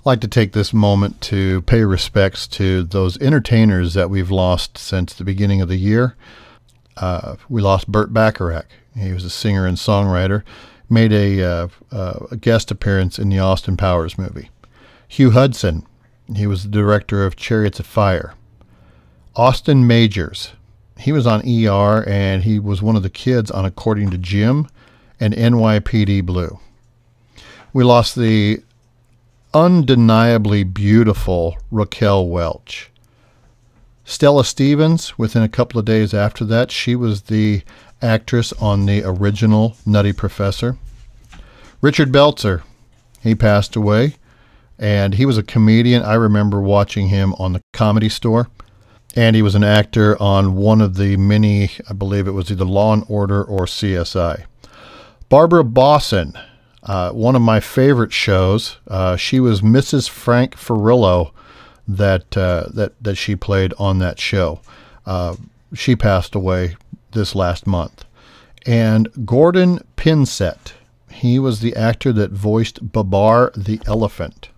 I'd like to take this moment to pay respects to those entertainers that we've lost since the beginning of the year. Uh, we lost Burt Bacharach. He was a singer and songwriter, made a, uh, uh, a guest appearance in the Austin Powers movie. Hugh Hudson, he was the director of Chariots of Fire. Austin Majors, he was on ER and he was one of the kids on According to Jim and NYPD Blue. We lost the undeniably beautiful Raquel Welch. Stella Stevens, within a couple of days after that, she was the actress on the original Nutty Professor. Richard Belzer, he passed away, and he was a comedian. I remember watching him on the Comedy Store, and he was an actor on one of the many, I believe it was either Law and Order or CSI. Barbara Bosson, uh, one of my favorite shows. Uh, she was Mrs. Frank Furillo that uh, that that she played on that show. Uh, she passed away this last month. And Gordon Pinsent, he was the actor that voiced Babar the elephant.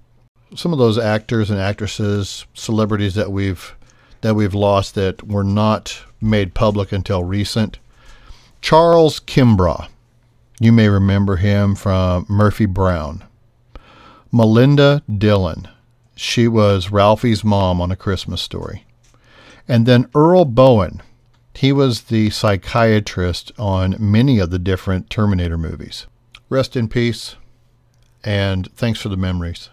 Some of those actors and actresses, celebrities that we've that we've lost that were not made public until recent. Charles Kimbrough, you may remember him from Murphy Brown. Melinda Dillon, she was Ralphie's mom on A Christmas Story. And then Earl Boen. he was the psychiatrist on many of the different Terminator movies. Rest in peace, and thanks for the memories.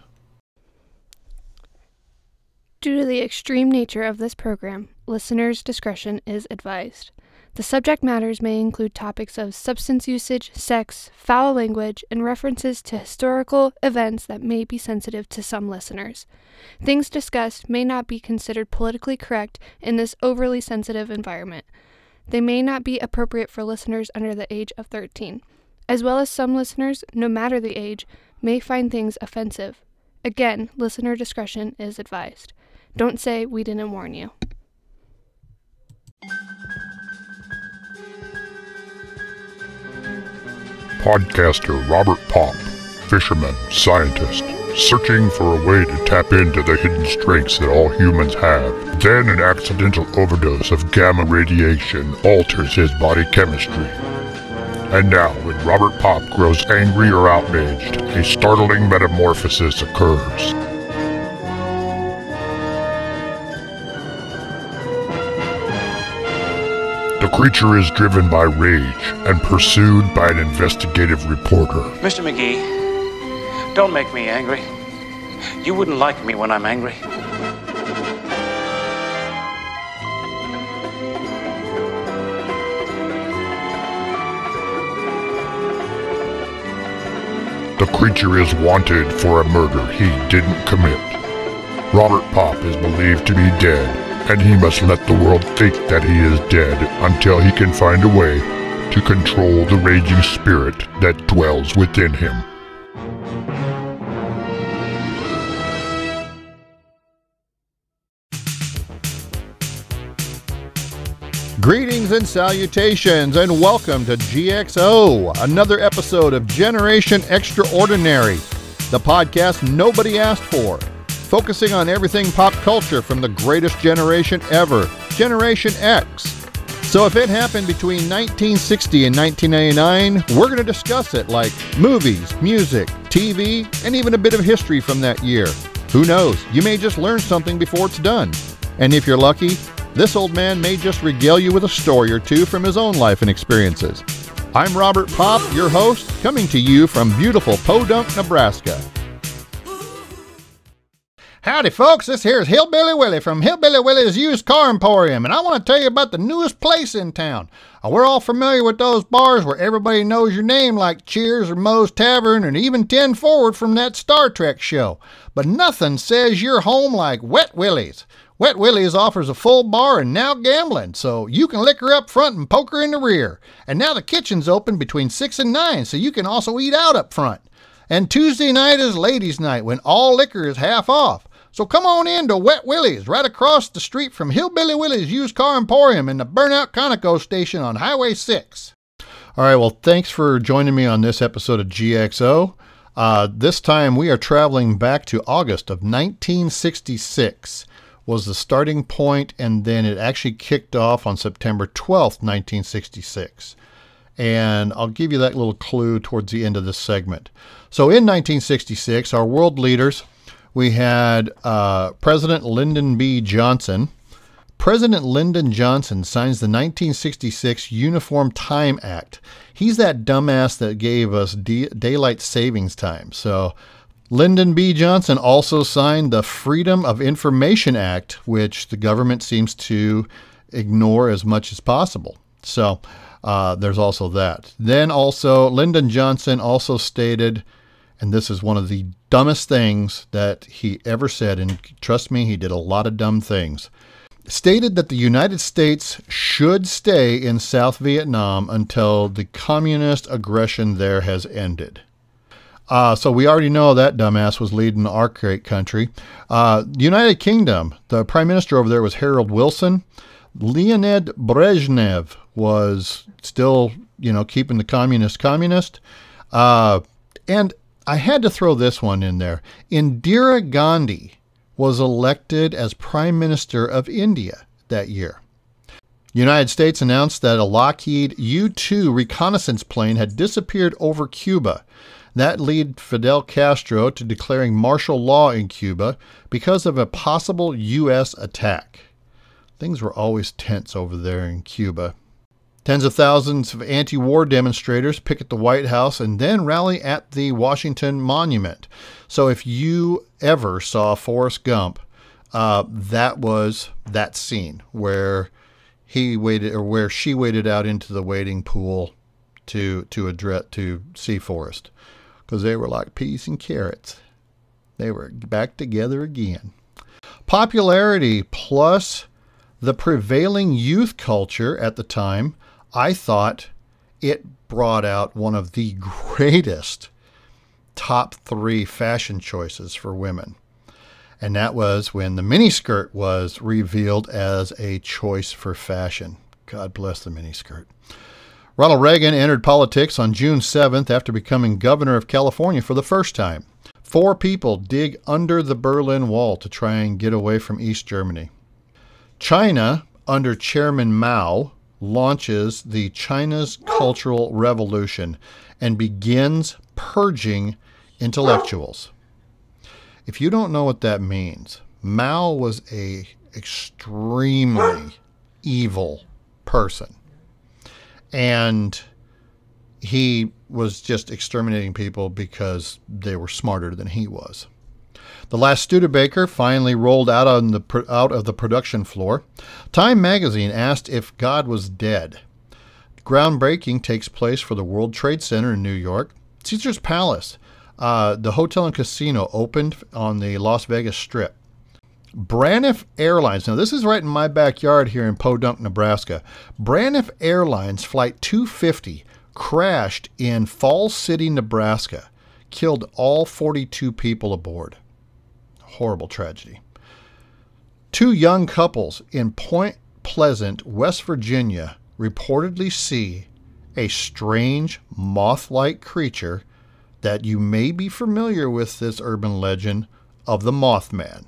Due to the extreme nature of this program, listeners' discretion is advised. The subject matters may include topics of substance usage, sex, foul language, and references to historical events that may be sensitive to some listeners. Things discussed may not be considered politically correct in this overly sensitive environment. They may not be appropriate for listeners under the age of 13, as well as some listeners, no matter the age, may find things offensive. Again, listener discretion is advised. Don't say we didn't warn you. Podcaster Robert Pop, fisherman, scientist, searching for a way to tap into the hidden strengths that all humans have. Then an accidental overdose of gamma radiation alters his body chemistry. And now, when Robert Pop grows angry or outraged, a startling metamorphosis occurs. Creature is driven by rage and pursued by an investigative reporter. Mr. McGee, don't make me angry. You wouldn't like me when I'm angry. The creature is wanted for a murder he didn't commit. Robert Pop is believed to be dead and he must let the world think that he is dead until he can find a way to control the raging spirit that dwells within him. Greetings and salutations, and welcome to GXO, another episode of Generation Extraordinary, the podcast nobody asked for focusing on everything pop culture from the greatest generation ever, Generation X. So if it happened between 1960 and 1999, we're going to discuss it like movies, music, TV, and even a bit of history from that year. Who knows? You may just learn something before it's done. And if you're lucky, this old man may just regale you with a story or two from his own life and experiences. I'm Robert Pop, your host, coming to you from beautiful Podunk, Nebraska. Howdy, folks. This here's Hillbilly Willie from Hillbilly Willie's Used Car Emporium, and I want to tell you about the newest place in town. Uh, we're all familiar with those bars where everybody knows your name, like Cheers or Moe's Tavern, and even 10 Forward from that Star Trek show. But nothing says you're home like Wet Willie's. Wet Willie's offers a full bar and now gambling, so you can liquor up front and poker in the rear. And now the kitchen's open between 6 and 9, so you can also eat out up front. And Tuesday night is ladies' night when all liquor is half off. So come on in to Wet Willie's right across the street from Hillbilly Willie's Used Car Emporium in the Burnout Conoco station on Highway 6. All right, well, thanks for joining me on this episode of GXO. Uh, this time we are traveling back to August of 1966 was the starting point, and then it actually kicked off on September 12th, 1966. And I'll give you that little clue towards the end of this segment. So in 1966, our world leaders, we had uh, President Lyndon B. Johnson. President Lyndon Johnson signs the 1966 Uniform Time Act. He's that dumbass that gave us daylight savings time. So Lyndon B. Johnson also signed the Freedom of Information Act, which the government seems to ignore as much as possible. So uh, there's also that. Then also, Lyndon Johnson also stated, and this is one of the dumbest things that he ever said, and trust me, he did a lot of dumb things. Stated that the United States should stay in South Vietnam until the communist aggression there has ended. Uh, so we already know that dumbass was leading our great country. Uh, United Kingdom, the prime minister over there was Harold Wilson. Leonid Brezhnev was still, you know, keeping the communist communist. Uh, and I had to throw this one in there. Indira Gandhi was elected as prime minister of India that year. United States announced that a Lockheed U-2 reconnaissance plane had disappeared over Cuba. That led Fidel Castro to declaring martial law in Cuba because of a possible U.S. attack. Things were always tense over there in Cuba. Tens of thousands of anti war demonstrators picket the White House and then rally at the Washington Monument. So if you ever saw Forrest Gump, uh, that was that scene where he waited or where she waded out into the wading pool to to address to see Forrest because they were like peas and carrots. They were back together again. Popularity plus the prevailing youth culture at the time, I thought it brought out one of the greatest top three fashion choices for women. And that was when the miniskirt was revealed as a choice for fashion. God bless the miniskirt. Ronald Reagan entered politics on June 7th after becoming governor of California for the first time. Four people dig under the Berlin Wall to try and get away from East Germany. China, under Chairman Mao, launches the China's Cultural Revolution and begins purging intellectuals. If you don't know what that means, Mao was a extremely evil person and he was just exterminating people because they were smarter than he was. The last Studebaker finally rolled out on the out of the production floor. Time magazine asked if God was dead. Groundbreaking takes place for the World Trade Center in New York. Caesar's Palace, uh, the hotel and casino, opened on the Las Vegas Strip. Braniff Airlines, now this is right in my backyard here in Podunk, Nebraska. Braniff Airlines Flight 250 crashed in Falls City, Nebraska, killed all 42 people aboard. Horrible tragedy. Two young couples in Point Pleasant, West Virginia, reportedly see a strange moth like creature that you may be familiar with this urban legend of the Mothman.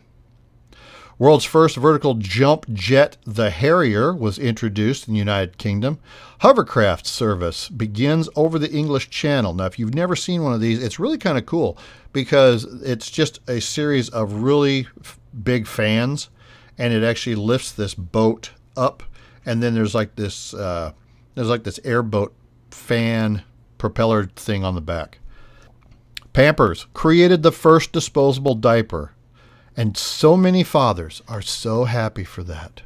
World's first vertical jump jet, the Harrier, was introduced in the United Kingdom. Hovercraft service begins over the English Channel. Now, if you've never seen one of these, it's really kind of cool because it's just a series of really big fans, and it actually lifts this boat up, and then there's like this uh, there's like this airboat fan propeller thing on the back. Pampers created the first disposable diaper. And so many fathers are so happy for that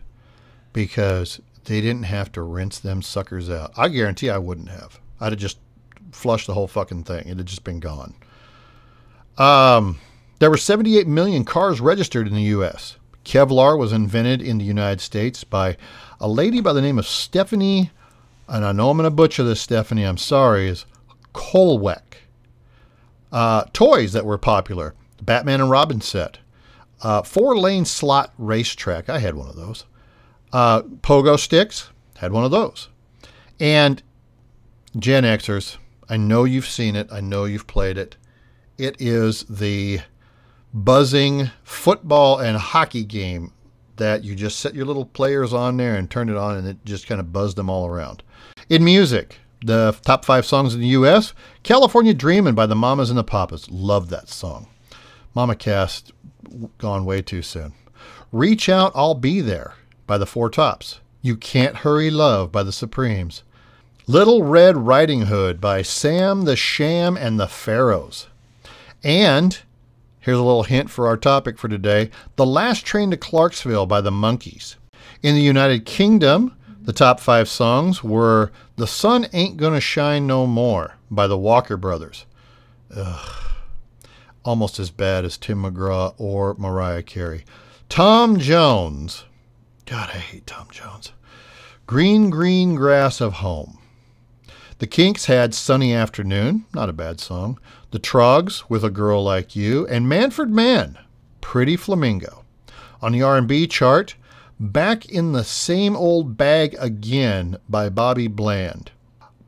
because they didn't have to rinse them suckers out. I guarantee I wouldn't have. I'd have just flushed the whole fucking thing. It'd have just been gone. Um, there were 78 million cars registered in the U.S. Kevlar was invented in the United States by a lady by the name of Stephanie, and I know I'm going to butcher this, Stephanie, I'm sorry, is Kohlwek. Uh, toys that were popular the Batman and Robin set, uh, four lane slot racetrack. I had one of those. Uh, pogo sticks. Had one of those. And Gen Xers, I know you've seen it. I know you've played it. It is the buzzing football and hockey game that you just set your little players on there and turn it on and it just kind of buzzed them all around. In music, the top five songs in the U.S. California Dreamin' by the Mamas and the Papas. Love that song. Mama Cass, gone way too soon. Reach Out, I'll Be There by the Four Tops. You Can't Hurry Love by the Supremes. Little Red Riding Hood by Sam the Sham and the Pharaohs. And here's a little hint for our topic for today The Last Train to Clarksville by the Monkees. In the United Kingdom, the top five songs were The Sun Ain't Gonna Shine No More by the Walker Brothers. Ugh. Almost as bad as Tim McGraw or Mariah Carey. Tom Jones. God, I hate Tom Jones. Green, Green Grass of Home. The Kinks had Sunny Afternoon, not a bad song. The Troggs with A Girl Like You, and Manfred Mann, Pretty Flamingo. On the R&B chart, Back in the Same Old Bag Again by Bobby Bland.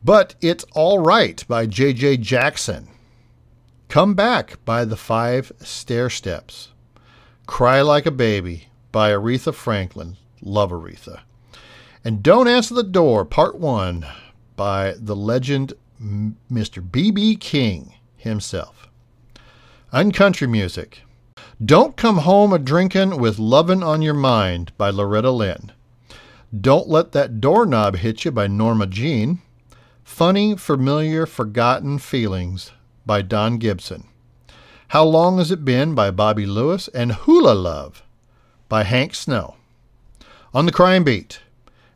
But It's All Right by J.J. Jackson. Come Back by The Five Stairsteps. Cry Like a Baby by Aretha Franklin. Love Aretha. And Don't Answer the Door, Part 1 by the legend Mr. B.B. King himself. Uncountry music. Don't Come Home a Drinkin' with Lovin' on Your Mind by Loretta Lynn. Don't Let That Doorknob Hit You by Norma Jean. Funny, Familiar, Forgotten Feelings by Don Gibson. How Long Has It Been by Bobby Lewis and Hula Love by Hank Snow. On the crime beat,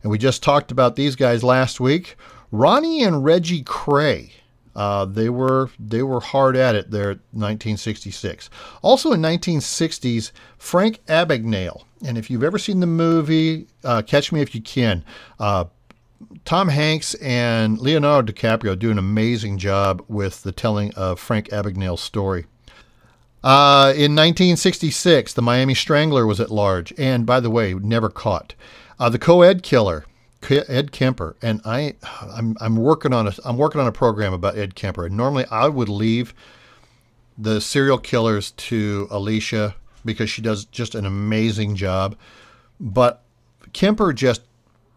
and we just talked about these guys last week, Ronnie and Reggie Kray. uh, they were they were hard at it there 1966. Also in 1960s, Frank Abagnale. And if you've ever seen the movie uh, Catch Me If You Can, uh, Tom Hanks and Leonardo DiCaprio do an amazing job with the telling of Frank Abagnale's story. Uh, in 1966, the Miami Strangler was at large, and by the way, never caught. Uh, the co-ed killer Ed Kemper, and I, I'm, I'm working on a, I'm working on a program about Ed Kemper. And normally, I would leave the serial killers to Alicia because she does just an amazing job. But Kemper just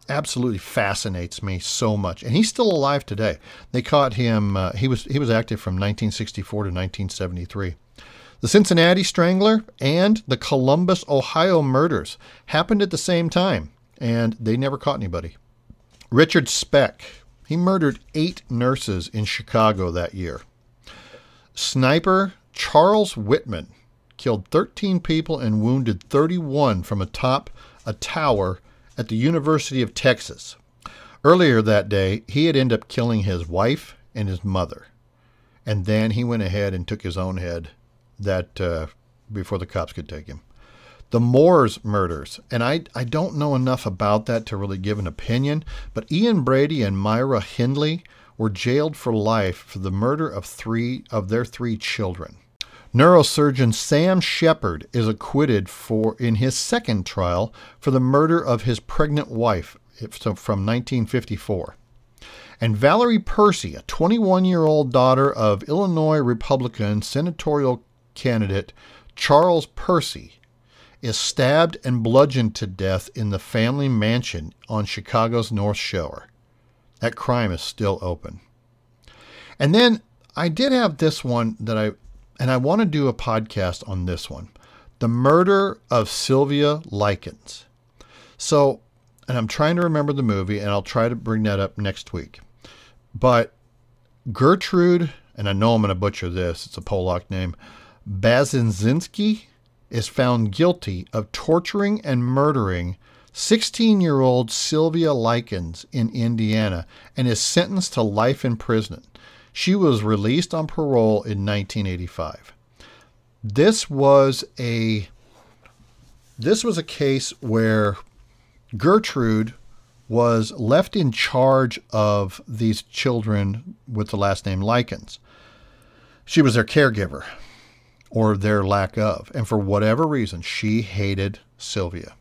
absolutely fascinates me so much, and he's still alive today. They caught him. Uh, he was he was active from 1964 to 1973. The Cincinnati Strangler and the Columbus, Ohio murders happened at the same time and they never caught anybody. Richard Speck, he murdered eight nurses in Chicago that year. Sniper Charles Whitman killed 13 people and wounded 31 from atop a tower at the University of Texas. Earlier that day, he had ended up killing his wife and his mother. And then he went ahead and took his own head that uh, before the cops could take him the Moors murders. And I, I don't know enough about that to really give an opinion, but Ian Brady and Myra Hindley were jailed for life for the murder of three of their three children. Neurosurgeon Sam Sheppard is acquitted for in his second trial for the murder of his pregnant wife from 1954. And Valerie Percy, a 21 year old daughter of Illinois Republican senatorial candidate Charles Percy, is stabbed and bludgeoned to death in the family mansion on Chicago's North Shore. That crime is still open. And then I did have this one that I, and I want to do a podcast on this one the murder of Sylvia Likens. So, and I'm trying to remember the movie, and I'll try to bring that up next week. But Gertrude, and I know I'm going to butcher this, it's a Polak name, Bazinzinski is found guilty of torturing and murdering 16 year old Sylvia Likens in Indiana and is sentenced to life in prison. She was released on parole in 1985. This was a this was a case where Gertrude was left in charge of these children with the last name Likens. She was their caregiver or their lack of. And for whatever reason, she hated Sylvia.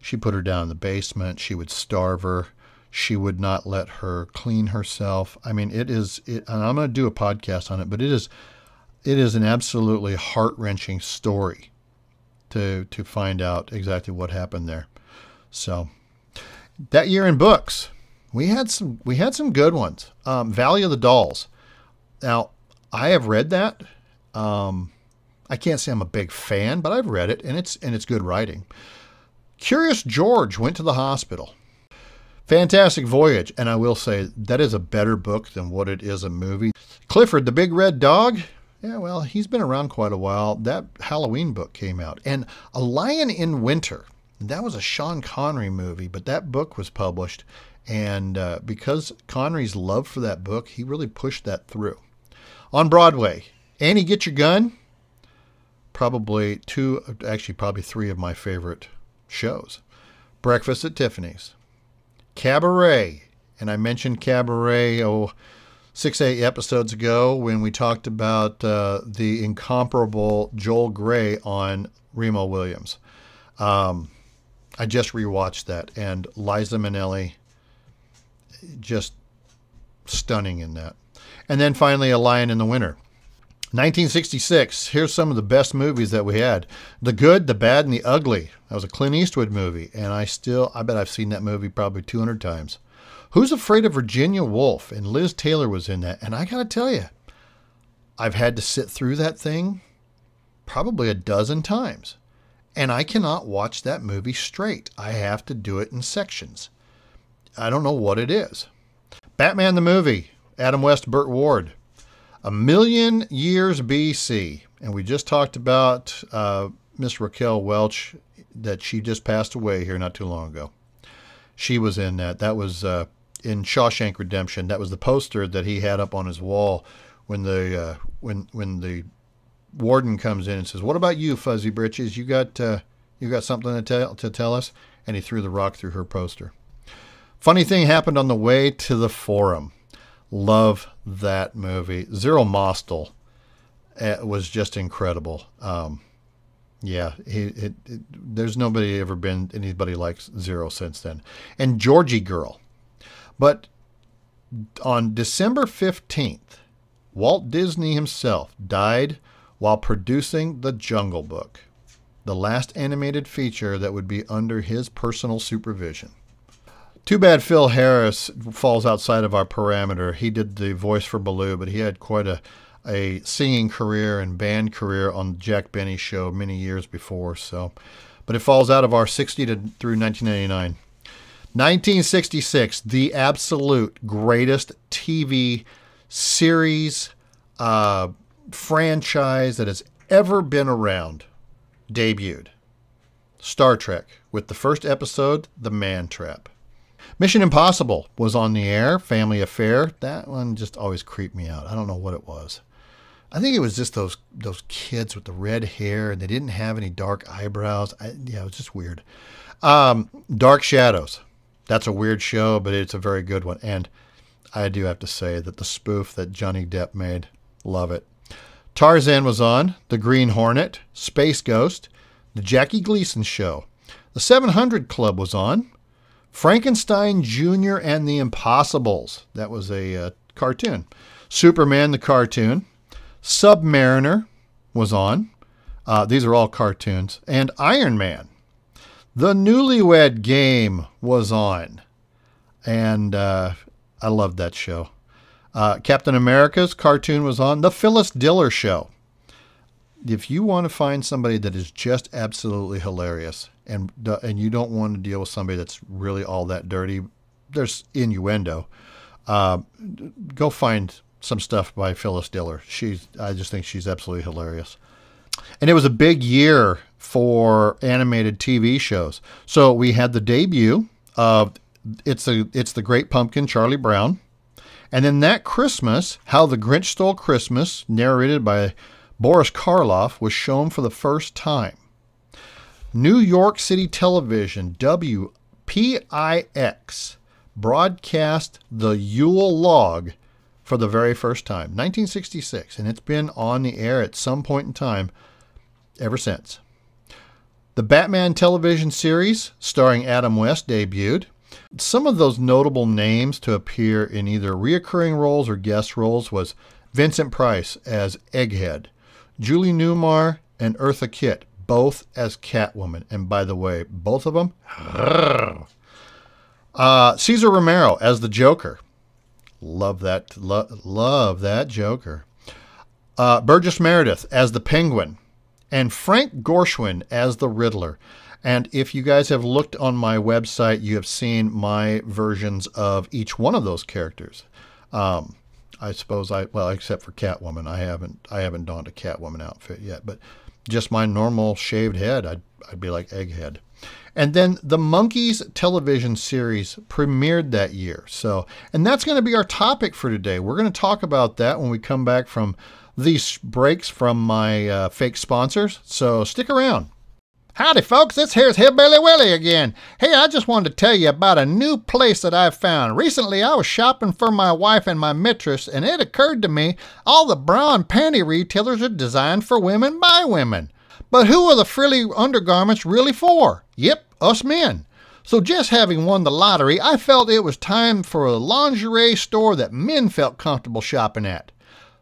She put her down in the basement. She would starve her. She would not let her clean herself. I mean, it is, it, and I'm going to do a podcast on it, but it is, it is an absolutely heart wrenching story to to find out exactly what happened there. So that year in books, we had some we had some good ones. Um, Valley of the Dolls. Now I have read that. Um, I can't say I'm a big fan, but I've read it and it's and it's good writing. Curious George went to the hospital. Fantastic Voyage, and I will say that is a better book than what it is a movie. Clifford the Big Red Dog. Yeah, well, he's been around quite a while. That Halloween book came out. And A Lion in Winter. That was a Sean Connery movie, but that book was published. And uh, because Connery's love for that book, he really pushed that through. On Broadway, Annie Get Your Gun. Probably two, actually, probably three of my favorite shows Breakfast at Tiffany's, Cabaret. And I mentioned Cabaret, oh, six, eight episodes ago when we talked about uh, the incomparable Joel Grey on Remo Williams. Um, I just rewatched that, and Liza Minnelli, just stunning in that. And then finally, A Lion in the Winter. 1966. Here's some of the best movies that we had: The Good, the Bad, and the Ugly. That was a Clint Eastwood movie, and I still, I bet I've seen that movie probably 200 times. Who's Afraid of Virginia Woolf? And Liz Taylor was in that. And I got to tell you, I've had to sit through that thing probably a dozen times. And I cannot watch that movie straight. I have to do it in sections. I don't know what it is. Batman the movie, Adam West, Burt Ward. A million years BC. And we just talked about uh, Miss Raquel Welch, that she just passed away here not too long ago. She was in that. That was uh, in Shawshank Redemption. That was the poster that he had up on his wall when the uh, when when the warden comes in and says, "What about you, Fuzzy Britches? You got uh, you got something to tell to tell us?" And he threw the rock through her poster. Funny thing happened on the way to the forum. Love that movie. Zero Mostel uh, was just incredible. Um, yeah, he, it, it, there's nobody ever been anybody like Zero since then. And Georgy Girl. But on December 15th, Walt Disney himself died while producing The Jungle Book, the last animated feature that would be under his personal supervision. Too bad Phil Harris falls outside of our parameter. He did the voice for Baloo, but he had quite a, a singing career and band career on Jack Benny show many years before. So, but it falls out of our 60 to through 1999. 1966, the absolute greatest TV series uh, franchise that has ever been around, debuted. Star Trek, with the first episode, The Man Trap. Mission Impossible was on the air, Family Affair. That one just always creeped me out. I don't know what it was. I think it was just those those kids with the red hair and they didn't have any dark eyebrows. I, yeah, it was just weird. Um, Dark Shadows that's a weird show, but it's a very good one. And I do have to say that the spoof that Johnny Depp made, love it. Tarzan was on, The Green Hornet, Space Ghost, The Jackie Gleason Show. The 700 Club was on, Frankenstein Jr. and the Impossibles. That was a uh, cartoon. Superman the cartoon. Submariner was on. Uh, these are all cartoons. And Iron Man. The Newlywed Game was on, and uh, I loved that show. Uh, Captain America's cartoon was on. The Phyllis Diller Show. If you want to find somebody that is just absolutely hilarious, and and you don't want to deal with somebody that's really all that dirty, there's innuendo. Uh, go find some stuff by Phyllis Diller. She's I just think she's absolutely hilarious. And it was a big year for animated TV shows. So we had the debut of it's a it's the Great Pumpkin, Charlie Brown, and then that Christmas, How the Grinch Stole Christmas, narrated by Boris Karloff, was shown for the first time. New York City Television, WPIX, broadcast the Yule Log for the very first time, 1966, and it's been on the air at some point in time ever since. The Batman television series, starring Adam West, debuted. Some of those notable names to appear in either reoccurring roles or guest roles was Vincent Price as Egghead, Julie Newmar and Eartha Kitt, both as Catwoman. And by the way, both of them. Uh, Cesar Romero as the Joker. Love that. Lo- love that Joker. Uh, Burgess Meredith as the Penguin. And Frank Gorshin as the Riddler. And if you guys have looked on my website, you have seen my versions of each one of those characters. Um, I suppose I well, except for Catwoman, I haven't I haven't donned a Catwoman outfit yet, but just my normal shaved head, I'd I'd be like Egghead. And then the Monkees television series premiered that year. So, and that's going to be our topic for today. We're going to talk about that when we come back from these breaks from my uh, fake sponsors. So stick around. Howdy, folks. This here's Hillbilly Willie again. Hey, I just wanted to tell you about a new place that I've found. Recently, I was shopping for my wife and my mistress, and it occurred to me all the bra and panty retailers are designed for women by women. But who are the frilly undergarments really for? Yep, us men. So, just having won the lottery, I felt it was time for a lingerie store that men felt comfortable shopping at.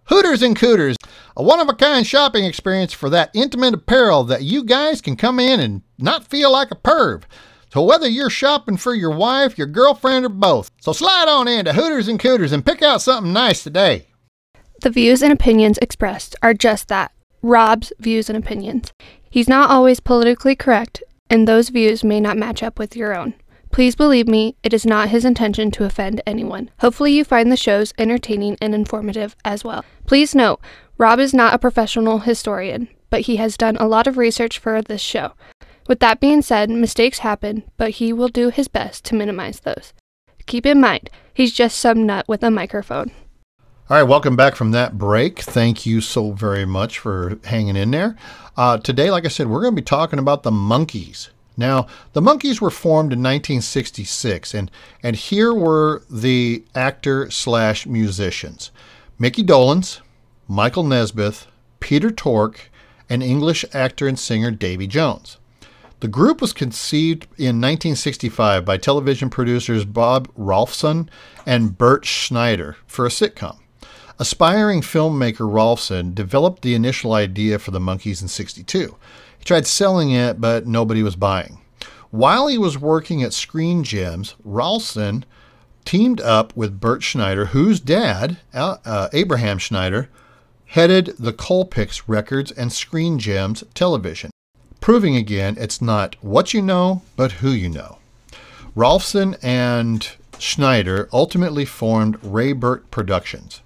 Hooters and Cooters, a one of a kind shopping experience for that intimate apparel that you guys can come in and not feel like a perv. So whether you're shopping for your wife, your girlfriend, or both, so slide on in to Hooters and Cooters and pick out something nice today. The views and opinions expressed are just that Rob's views and opinions. He's not always politically correct, and those views may not match up with your own. Please believe me, it is not his intention to offend anyone. Hopefully, you find the shows entertaining and informative as well. Please note, Rob is not a professional historian, but he has done a lot of research for this show. With that being said, mistakes happen, but he will do his best to minimize those. Keep in mind, he's just some nut with a microphone. All right, welcome back from that break. Thank you so very much for hanging in there. Uh, today, like I said, we're going to be talking about the Monkees. Now, the Monkees were formed in 1966, and and here were the actor slash musicians: Mickey Dolenz, Michael Nesmith, Peter Tork, and English actor and singer Davy Jones. The group was conceived in 1965 by television producers Bob Rafelson and Bert Schneider for a sitcom. Aspiring filmmaker Rafelson developed the initial idea for the Monkees in 62. He tried selling it, but nobody was buying. While he was working at Screen Gems, Rafelson teamed up with Bert Schneider, whose dad, uh, Abraham Schneider, headed the Colpix Records and Screen Gems television, proving again it's not what you know, but who you know. Rafelson and Schneider ultimately formed Raybert Productions,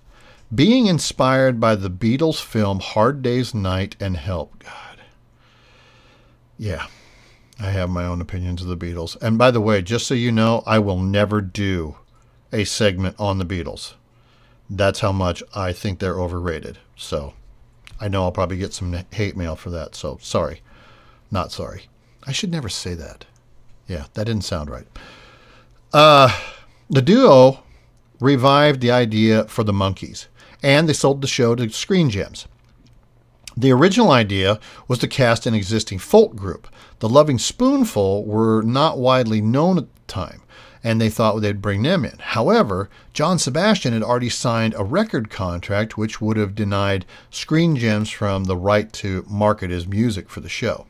being inspired by the Beatles film Hard Day's Night and Help. God. Yeah, I have my own opinions of the Beatles. And by the way, just so you know, I will never do a segment on the Beatles. That's how much I think they're overrated. So I know I'll probably get some hate mail for that. So sorry. Not sorry. I should never say that. Yeah, that didn't sound right. Uh, the duo revived the idea for the Monkees, and they sold the show to Screen Gems. The original idea was to cast an existing folk group. The Lovin' Spoonful were not widely known at the time, and they thought they'd bring them in. However, John Sebastian had already signed a record contract which would have denied Screen Gems from the right to market his music for the show.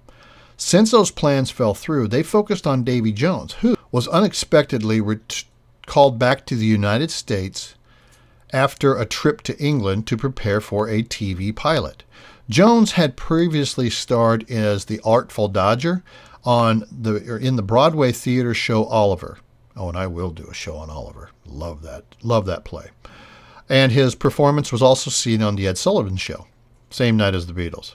Since those plans fell through, they focused on Davy Jones, who was unexpectedly ret- called back to the United States after a trip to England to prepare for a TV pilot. Jones had previously starred as the Artful Dodger on the in the Broadway theater show Oliver. Oh, and I will do a show on Oliver. Love that. Love that play. And his performance was also seen on the Ed Sullivan Show, same night as the Beatles.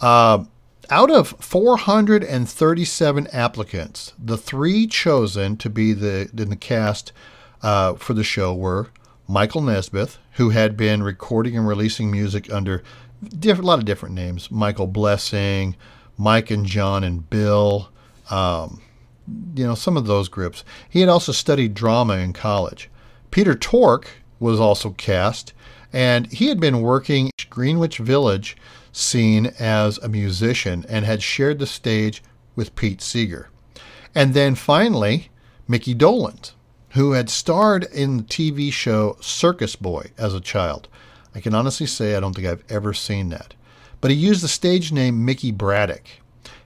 Uh, out of 437 applicants, the three chosen to be the in the cast uh, for the show were Michael Nesmith, who had been recording and releasing music under different, a lot of different names. Michael Blessing, Mike and John and Bill, um, you know, some of those groups. He had also studied drama in college. Peter Tork was also cast, and he had been working Greenwich Village scene as a musician and had shared the stage with Pete Seeger. And then finally, Mickey Dolenz, who had starred in the TV show Circus Boy as a child. I can honestly say I don't think I've ever seen that. but he used the stage name Mickey Braddock.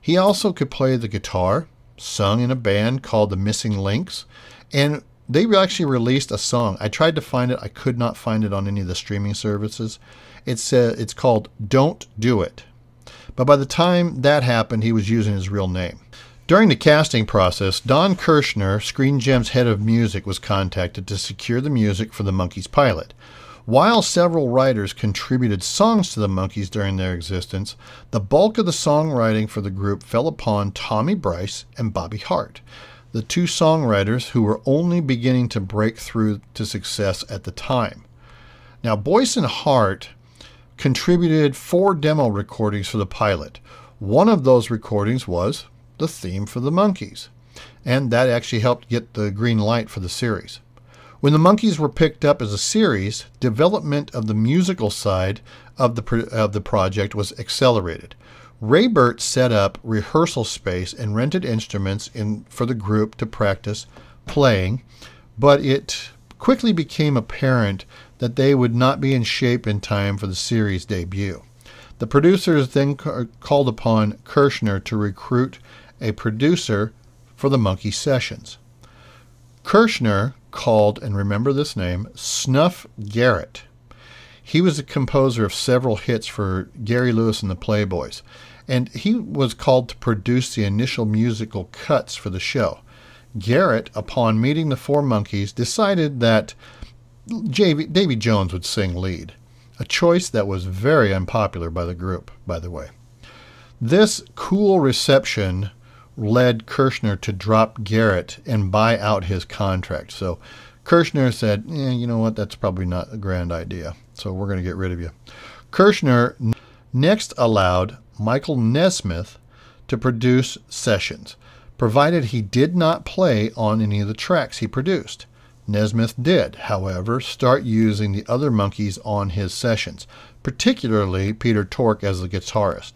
He also could play the guitar, sung in a band called the Missing Links, and they actually released a song. I tried to find it, I could not find it on any of the streaming services. It's uh, it's called "Don't Do It," but by the time that happened, he was using his real name. During the casting process, Don Kirshner, Screen Gem's head of music, was contacted to secure the music for the Monkees pilot. While several writers contributed songs to the Monkees during their existence, the bulk of the songwriting for the group fell upon Tommy Boyce and Bobby Hart, the two songwriters who were only beginning to break through to success at the time. Now, Boyce and Hart contributed four demo recordings for the pilot. One of those recordings was the theme for the Monkees, and that actually helped get the green light for the series. When the Monkees were picked up as a series, development of the musical side of the, of the project was accelerated. Raybert set up rehearsal space and rented instruments in, for the group to practice playing, but it quickly became apparent that they would not be in shape in time for the series debut. The producers then ca- called upon Kirshner to recruit a producer for the Monkee sessions. Kirshner called, and remember this name, Snuff Garrett. He was a composer of several hits for Gary Lewis and the Playboys, and he was called to produce the initial musical cuts for the show. Garrett, upon meeting the four Monkees, decided that Davy Jones would sing lead, a choice that was very unpopular by the group, by the way. This cool reception led Kirshner to drop Garrett and buy out his contract. So Kirshner said, eh, you know what, that's probably not a grand idea. So we're going to get rid of you. Kirshner next allowed Michael Nesmith to produce sessions, provided he did not play on any of the tracks he produced. Nesmith did, however, start using the other Monkees on his sessions, particularly Peter Tork as the guitarist.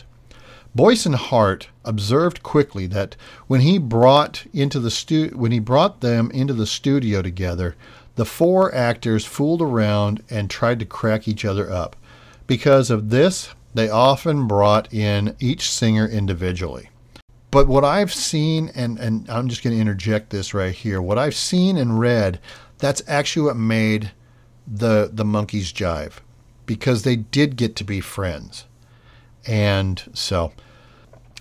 Boyce and Hart observed quickly that when he brought into the stu- when he brought them into the studio together, the four actors fooled around and tried to crack each other up. Because of this, they often brought in each singer individually. But what I've seen, and, and I'm just going to interject this right here, what I've seen and read, that's actually what made the the Monkees jive, because they did get to be friends. And so,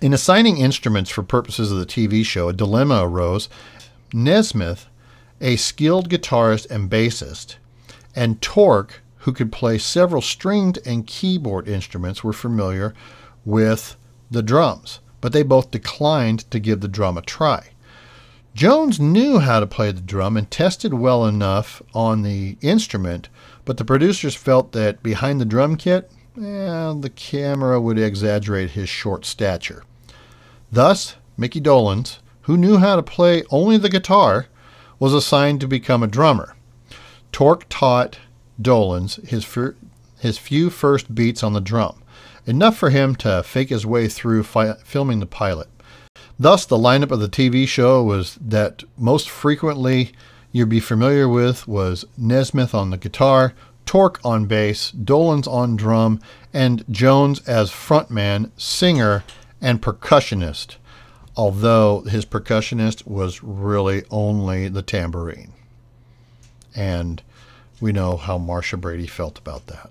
in assigning instruments for purposes of the TV show, a dilemma arose. Nesmith, a skilled guitarist and bassist, and Tork, who could play several stringed and keyboard instruments, were familiar with the drums, but they both declined to give the drum a try. Jones knew how to play the drum and tested well enough on the instrument, but the producers felt that behind the drum kit, eh, the camera would exaggerate his short stature. Thus, Mickey Dolenz, who knew how to play only the guitar, was assigned to become a drummer. Tork taught Dolenz his, fir- his few first beats on the drum, enough for him to fake his way through fi- filming the pilot. Thus, the lineup of the TV show was that most frequently you'd be familiar with was Nesmith on the guitar, Tork on bass, Dolenz on drum, and Jones as frontman, singer, and percussionist, although his percussionist was really only the tambourine. And we know how Marcia Brady felt about that.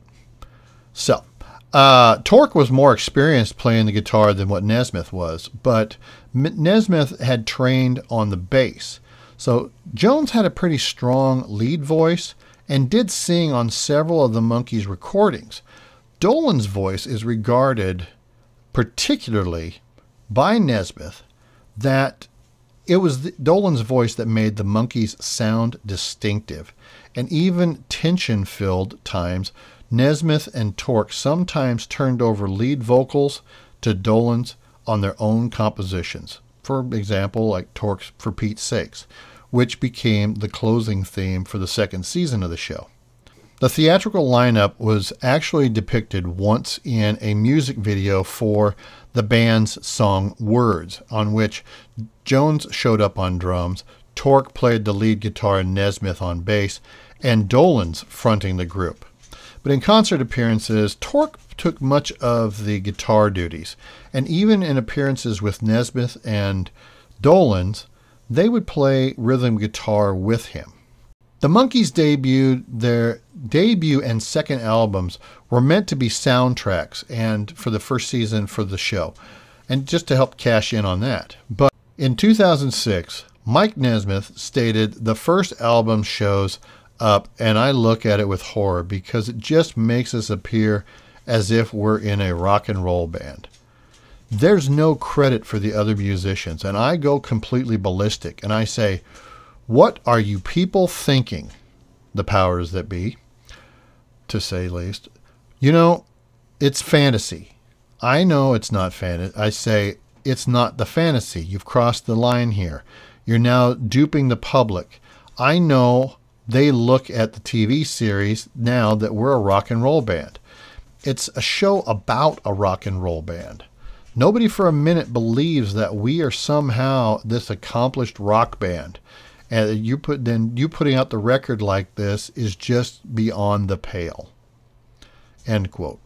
So, uh, Tork was more experienced playing the guitar than what Nesmith was, but Nesmith had trained on the bass. So Jones had a pretty strong lead voice and did sing on several of the Monkees recordings. Dolenz voice is regarded particularly by Nesmith that it was Dolenz voice that made the Monkees sound distinctive. And even tension filled times, Nesmith and Tork sometimes turned over lead vocals to Dolenz on their own compositions. For example, like Tork's For Pete's Sakes, which became the closing theme for the second season of the show. The theatrical lineup was actually depicted once in a music video for the band's song Words, on which Jones showed up on drums, Tork played the lead guitar and Nesmith on bass, and Dolenz fronting the group. But in concert appearances, Tork took much of the guitar duties, and even in appearances with Nesmith and Dolenz, they would play rhythm guitar with him. The Monkees debuted their debut and second albums were meant to be soundtracks and for the first season for the show, and just to help cash in on that. But in 2006, Mike Nesmith stated the first album shows up, and I look at it with horror because it just makes us appear as if we're in a rock and roll band. There's no credit for the other musicians, and I go completely ballistic and I say, What are you people thinking? The powers that be, to say least. You know, it's fantasy. I know it's not fantasy. I say, It's not the fantasy. You've crossed the line here. You're now duping the public. I know they look at the TV series now that we're a rock and roll band. It's a show about a rock and roll band. Nobody for a minute believes that we are somehow this accomplished rock band. And you put then you putting out the record like this is just beyond the pale. End quote.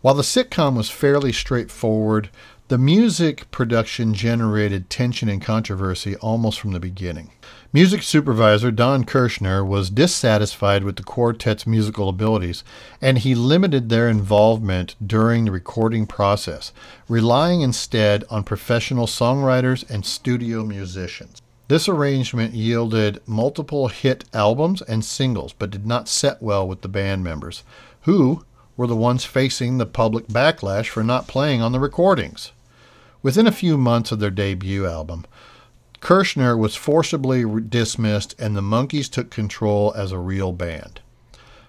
While the sitcom was fairly straightforward, the music production generated tension and controversy almost from the beginning. Music supervisor Don Kirshner was dissatisfied with the quartet's musical abilities, and he limited their involvement during the recording process, relying instead on professional songwriters and studio musicians. This arrangement yielded multiple hit albums and singles, but did not set well with the band members, who were the ones facing the public backlash for not playing on the recordings. Within a few months of their debut album, Kirshner was forcibly dismissed and the Monkees took control as a real band.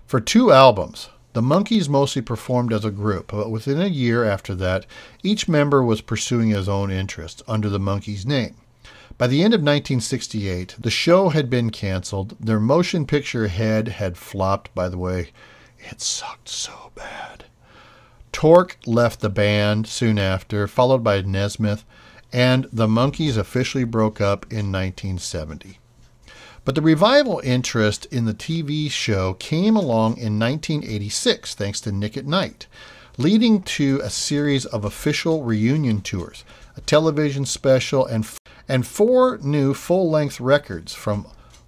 For two albums, the Monkees mostly performed as a group, but within a year after that, each member was pursuing his own interests under the Monkees name. By the end of 1968, the show had been canceled. Their motion picture head had flopped, by the way. It sucked so bad. Tork left the band soon after, followed by Nesmith, and the Monkees officially broke up in 1970. But the revival interest in the TV show came along in 1986 thanks to Nick at Nite, leading to a series of official reunion tours, a television special, and, and four new full length records from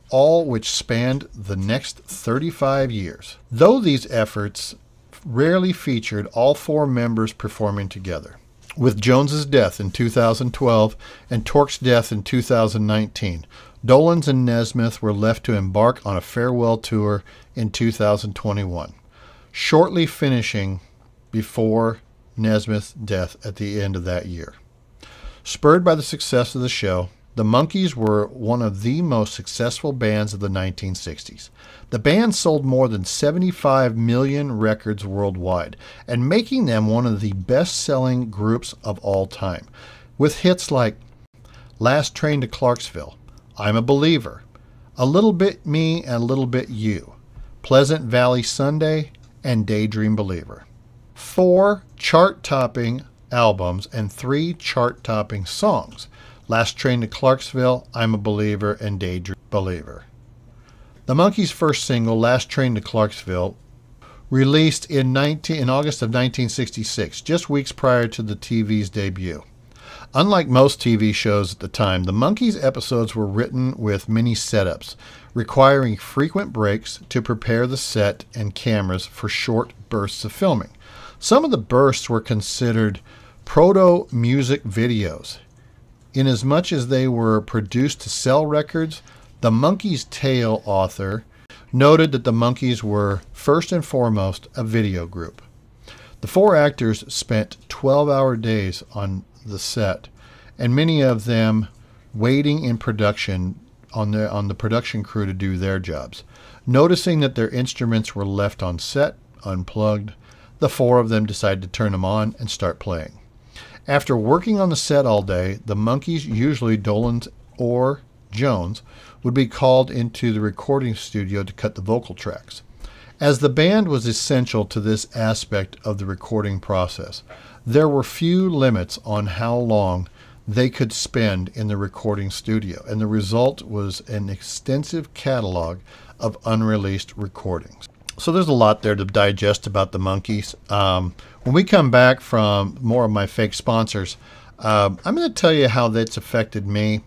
all which spanned the next 35 years. Though these efforts rarely featured all four members performing together. With Jones's death in 2012 and Tork's death in 2019, Dolenz and Nesmith were left to embark on a farewell tour in 2021, shortly finishing before Nesmith's death at the end of that year. Spurred by the success of the show, the Monkees were one of the most successful bands of the 1960s. The band sold more than 75 million records worldwide and making them one of the best selling groups of all time, with hits like Last Train to Clarksville, I'm a Believer, A Little Bit Me and a Little Bit You, Pleasant Valley Sunday, and Daydream Believer. Four chart topping albums and three chart topping songs Last Train to Clarksville, I'm a Believer, and Daydream Believer. The Monkees' first single, Last Train to Clarksville, released in, 19, in August of 1966, just weeks prior to the TV's debut. Unlike most TV shows at the time, the Monkees episodes were written with many setups, requiring frequent breaks to prepare the set and cameras for short bursts of filming. Some of the bursts were considered proto music videos, Inasmuch as they were produced to sell records, the Monkees Tale author noted that the Monkees were first and foremost a video group. The four actors spent 12 hour days on the set, and many of them waiting in production on the, on the production crew to do their jobs. Noticing that their instruments were left on set, unplugged, the four of them decided to turn them on and start playing. After working on the set all day, the Monkees, usually Dolenz or Jones, would be called into the recording studio to cut the vocal tracks. As the band was essential to this aspect of the recording process, there were few limits on how long they could spend in the recording studio, and the result was an extensive catalog of unreleased recordings. So there's a lot there to digest about the Monkees. Um, when we come back from more of my fake sponsors, um, I'm going to tell you how that's affected me.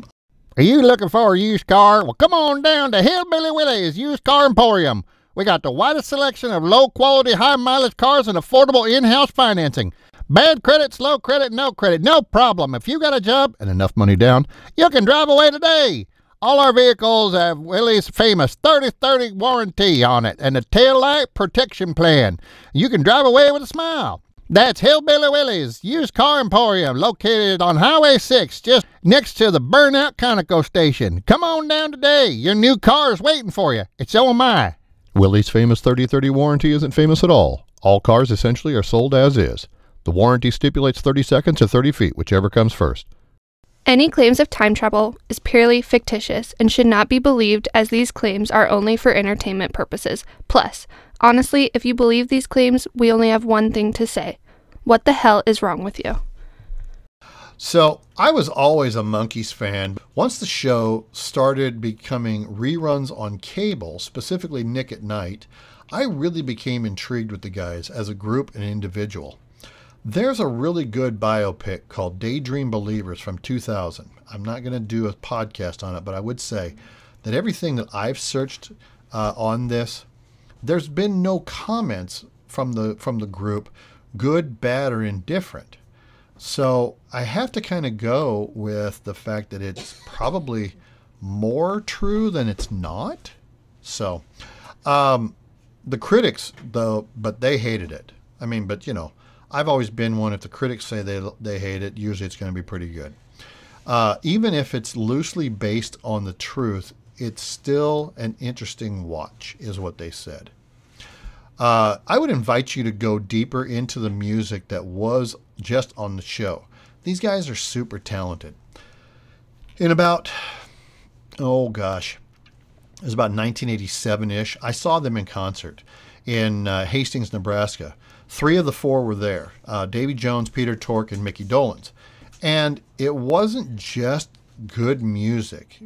Are you looking for a used car? Well, come on down to Hillbilly Willie's Used Car Emporium. We got the widest selection of low quality, high mileage cars and affordable in house financing. Bad credit, slow credit, no credit, no problem. If you got a job and enough money down, you can drive away today. All our vehicles have Willie's famous 30-30 warranty on it and a tail light protection plan. You can drive away with a smile. That's Hillbilly Willie's Used Car Emporium, located on Highway 6, just next to the Burnout Conoco station. Come on down today. Your new car is waiting for you. It's so am I. Willie's famous 30-30 warranty isn't famous at all. All cars essentially are sold as is. The warranty stipulates 30 seconds or 30 feet, whichever comes first. Any claims of time travel is purely fictitious and should not be believed as these claims are only for entertainment purposes. Plus, honestly, if you believe these claims, we only have one thing to say. What the hell is wrong with you? So, I was always a Monkees fan. Once the show started becoming reruns on cable, specifically Nick at Nite, I really became intrigued with the guys as a group and individual. There's a really good biopic called Daydream Believers from 2000. I'm not going to do a podcast on it, but I would say that everything that I've searched uh, on this, there's been no comments from the from the group, good, bad, or indifferent. So I have to kind of go with the fact that it's probably more true than it's not. So, um, the critics though, but they hated it. I mean, but you know, I've always been one. If the critics say they they hate it, usually it's going to be pretty good. Uh, even if it's loosely based on the truth, it's still an interesting watch, is what they said. Uh, I would invite you to go deeper into the music that was just on the show. These guys are super talented. In about, oh gosh, it was about 1987 ish, I saw them in concert in uh, Hastings, Nebraska. Three of the four were there uh, Davy Jones, Peter Tork, and Mickey Dolenz. And it wasn't just good music,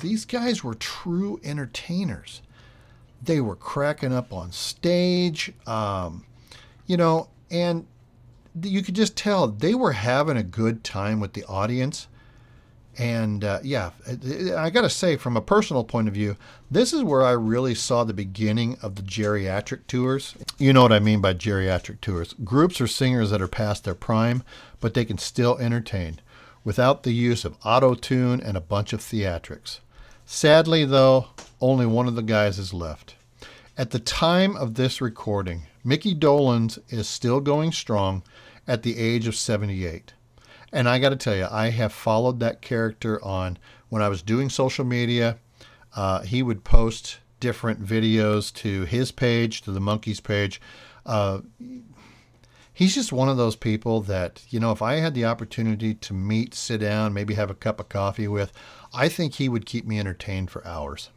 these guys were true entertainers. They were cracking up on stage, um, you know, and you could just tell they were having a good time with the audience. And uh, yeah, I got to say, from a personal point of view, this is where I really saw the beginning of the geriatric tours. You know what I mean by geriatric tours groups or singers that are past their prime, but they can still entertain without the use of auto tune and a bunch of theatrics. Sadly, though, only one of the guys is left. At the time of this recording, Mickey Dolenz is still going strong at the age of 78. And I got to tell you, I have followed that character on when I was doing social media. Uh, he would post different videos to his page, to the Monkees page. Uh, he's just one of those people that, you know, if I had the opportunity to meet, sit down, maybe have a cup of coffee with, I think he would keep me entertained for hours.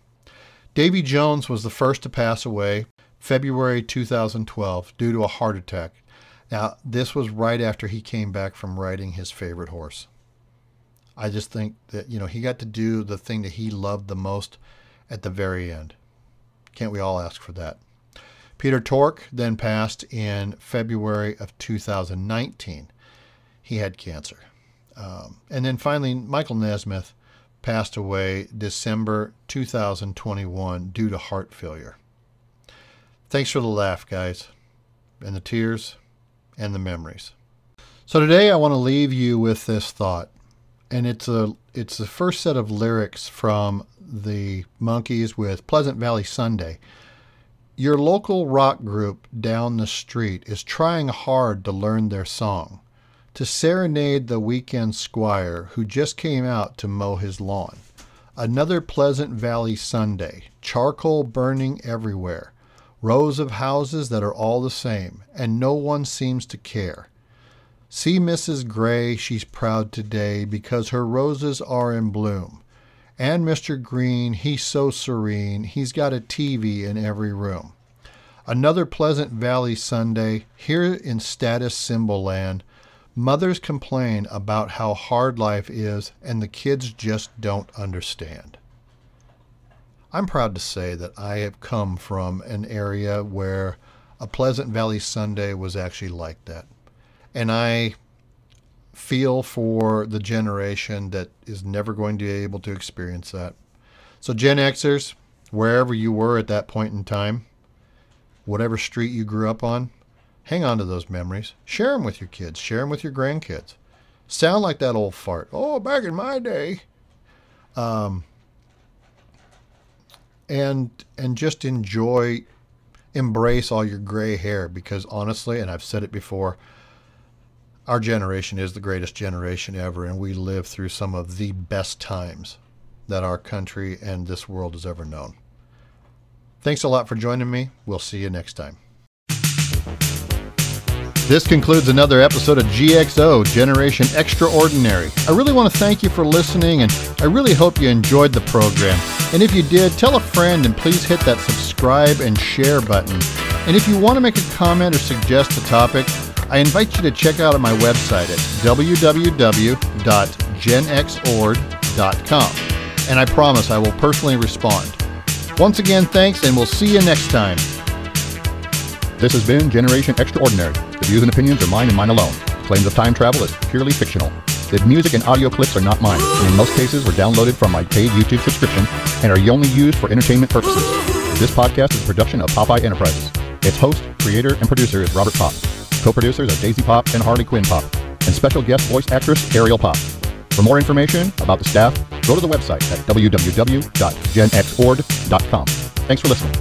Davy Jones was the first to pass away February 2012 due to a heart attack. Now, this was right after he came back from riding his favorite horse. I just think that, you know, he got to do the thing that he loved the most at the very end. Can't we all ask for that? Peter Tork then passed in February of 2019. He had cancer. Um, and then finally, Michael Nesmith passed away December 2021 due to heart failure. Thanks for the laugh, guys, and the tears and the memories. So today I want to leave you with this thought, and it's a it's the first set of lyrics from the Monkees with Pleasant Valley Sunday. Your local rock group down the street is trying hard to learn their song, to serenade the weekend squire who just came out to mow his lawn. Another Pleasant Valley Sunday, charcoal burning everywhere rows of houses that are all the same, and no one seems to care. See Mrs. Gray, she's proud today because her roses are in bloom. And Mr. Green, he's so serene, he's got a TV in every room. Another Pleasant Valley Sunday, here in status symbol land, mothers complain about how hard life is and the kids just don't understand. I'm proud to say that I have come from an area where a Pleasant Valley Sunday was actually like that. And I feel for the generation that is never going to be able to experience that. So, Gen Xers, wherever you were at that point in time, whatever street you grew up on, hang on to those memories. Share them with your kids, share them with your grandkids. Sound like that old fart. Oh, back in my day. Um, and and just enjoy embrace all your gray hair because honestly and I've said it before our generation is the greatest generation ever and we live through some of the best times that our country and this world has ever known. Thanks a lot for joining me. We'll see you next time. This concludes another episode of GXO Generation Extraordinary. I really want to thank you for listening and I really hope you enjoyed the program. And if you did, tell a friend and please hit that subscribe and share button. And if you want to make a comment or suggest a topic, I invite you to check out my website at www.genxord.com. And I promise I will personally respond. Once again, thanks, and we'll see you next time. This has been Generation Extraordinary. Views and opinions are mine and mine alone. Claims of time travel is purely fictional. The music and audio clips are not mine, and in most cases were downloaded from my paid YouTube subscription and are only used for entertainment purposes. This podcast is a production of Popeye Enterprises. Its host, creator, and producer is Robert Pop. Co-producers are Daisy Pop and Harley Quinn Pop, and special guest voice actress Ariel Pop. For more information about the staff, go to the website at www.genxord.com. Thanks for listening.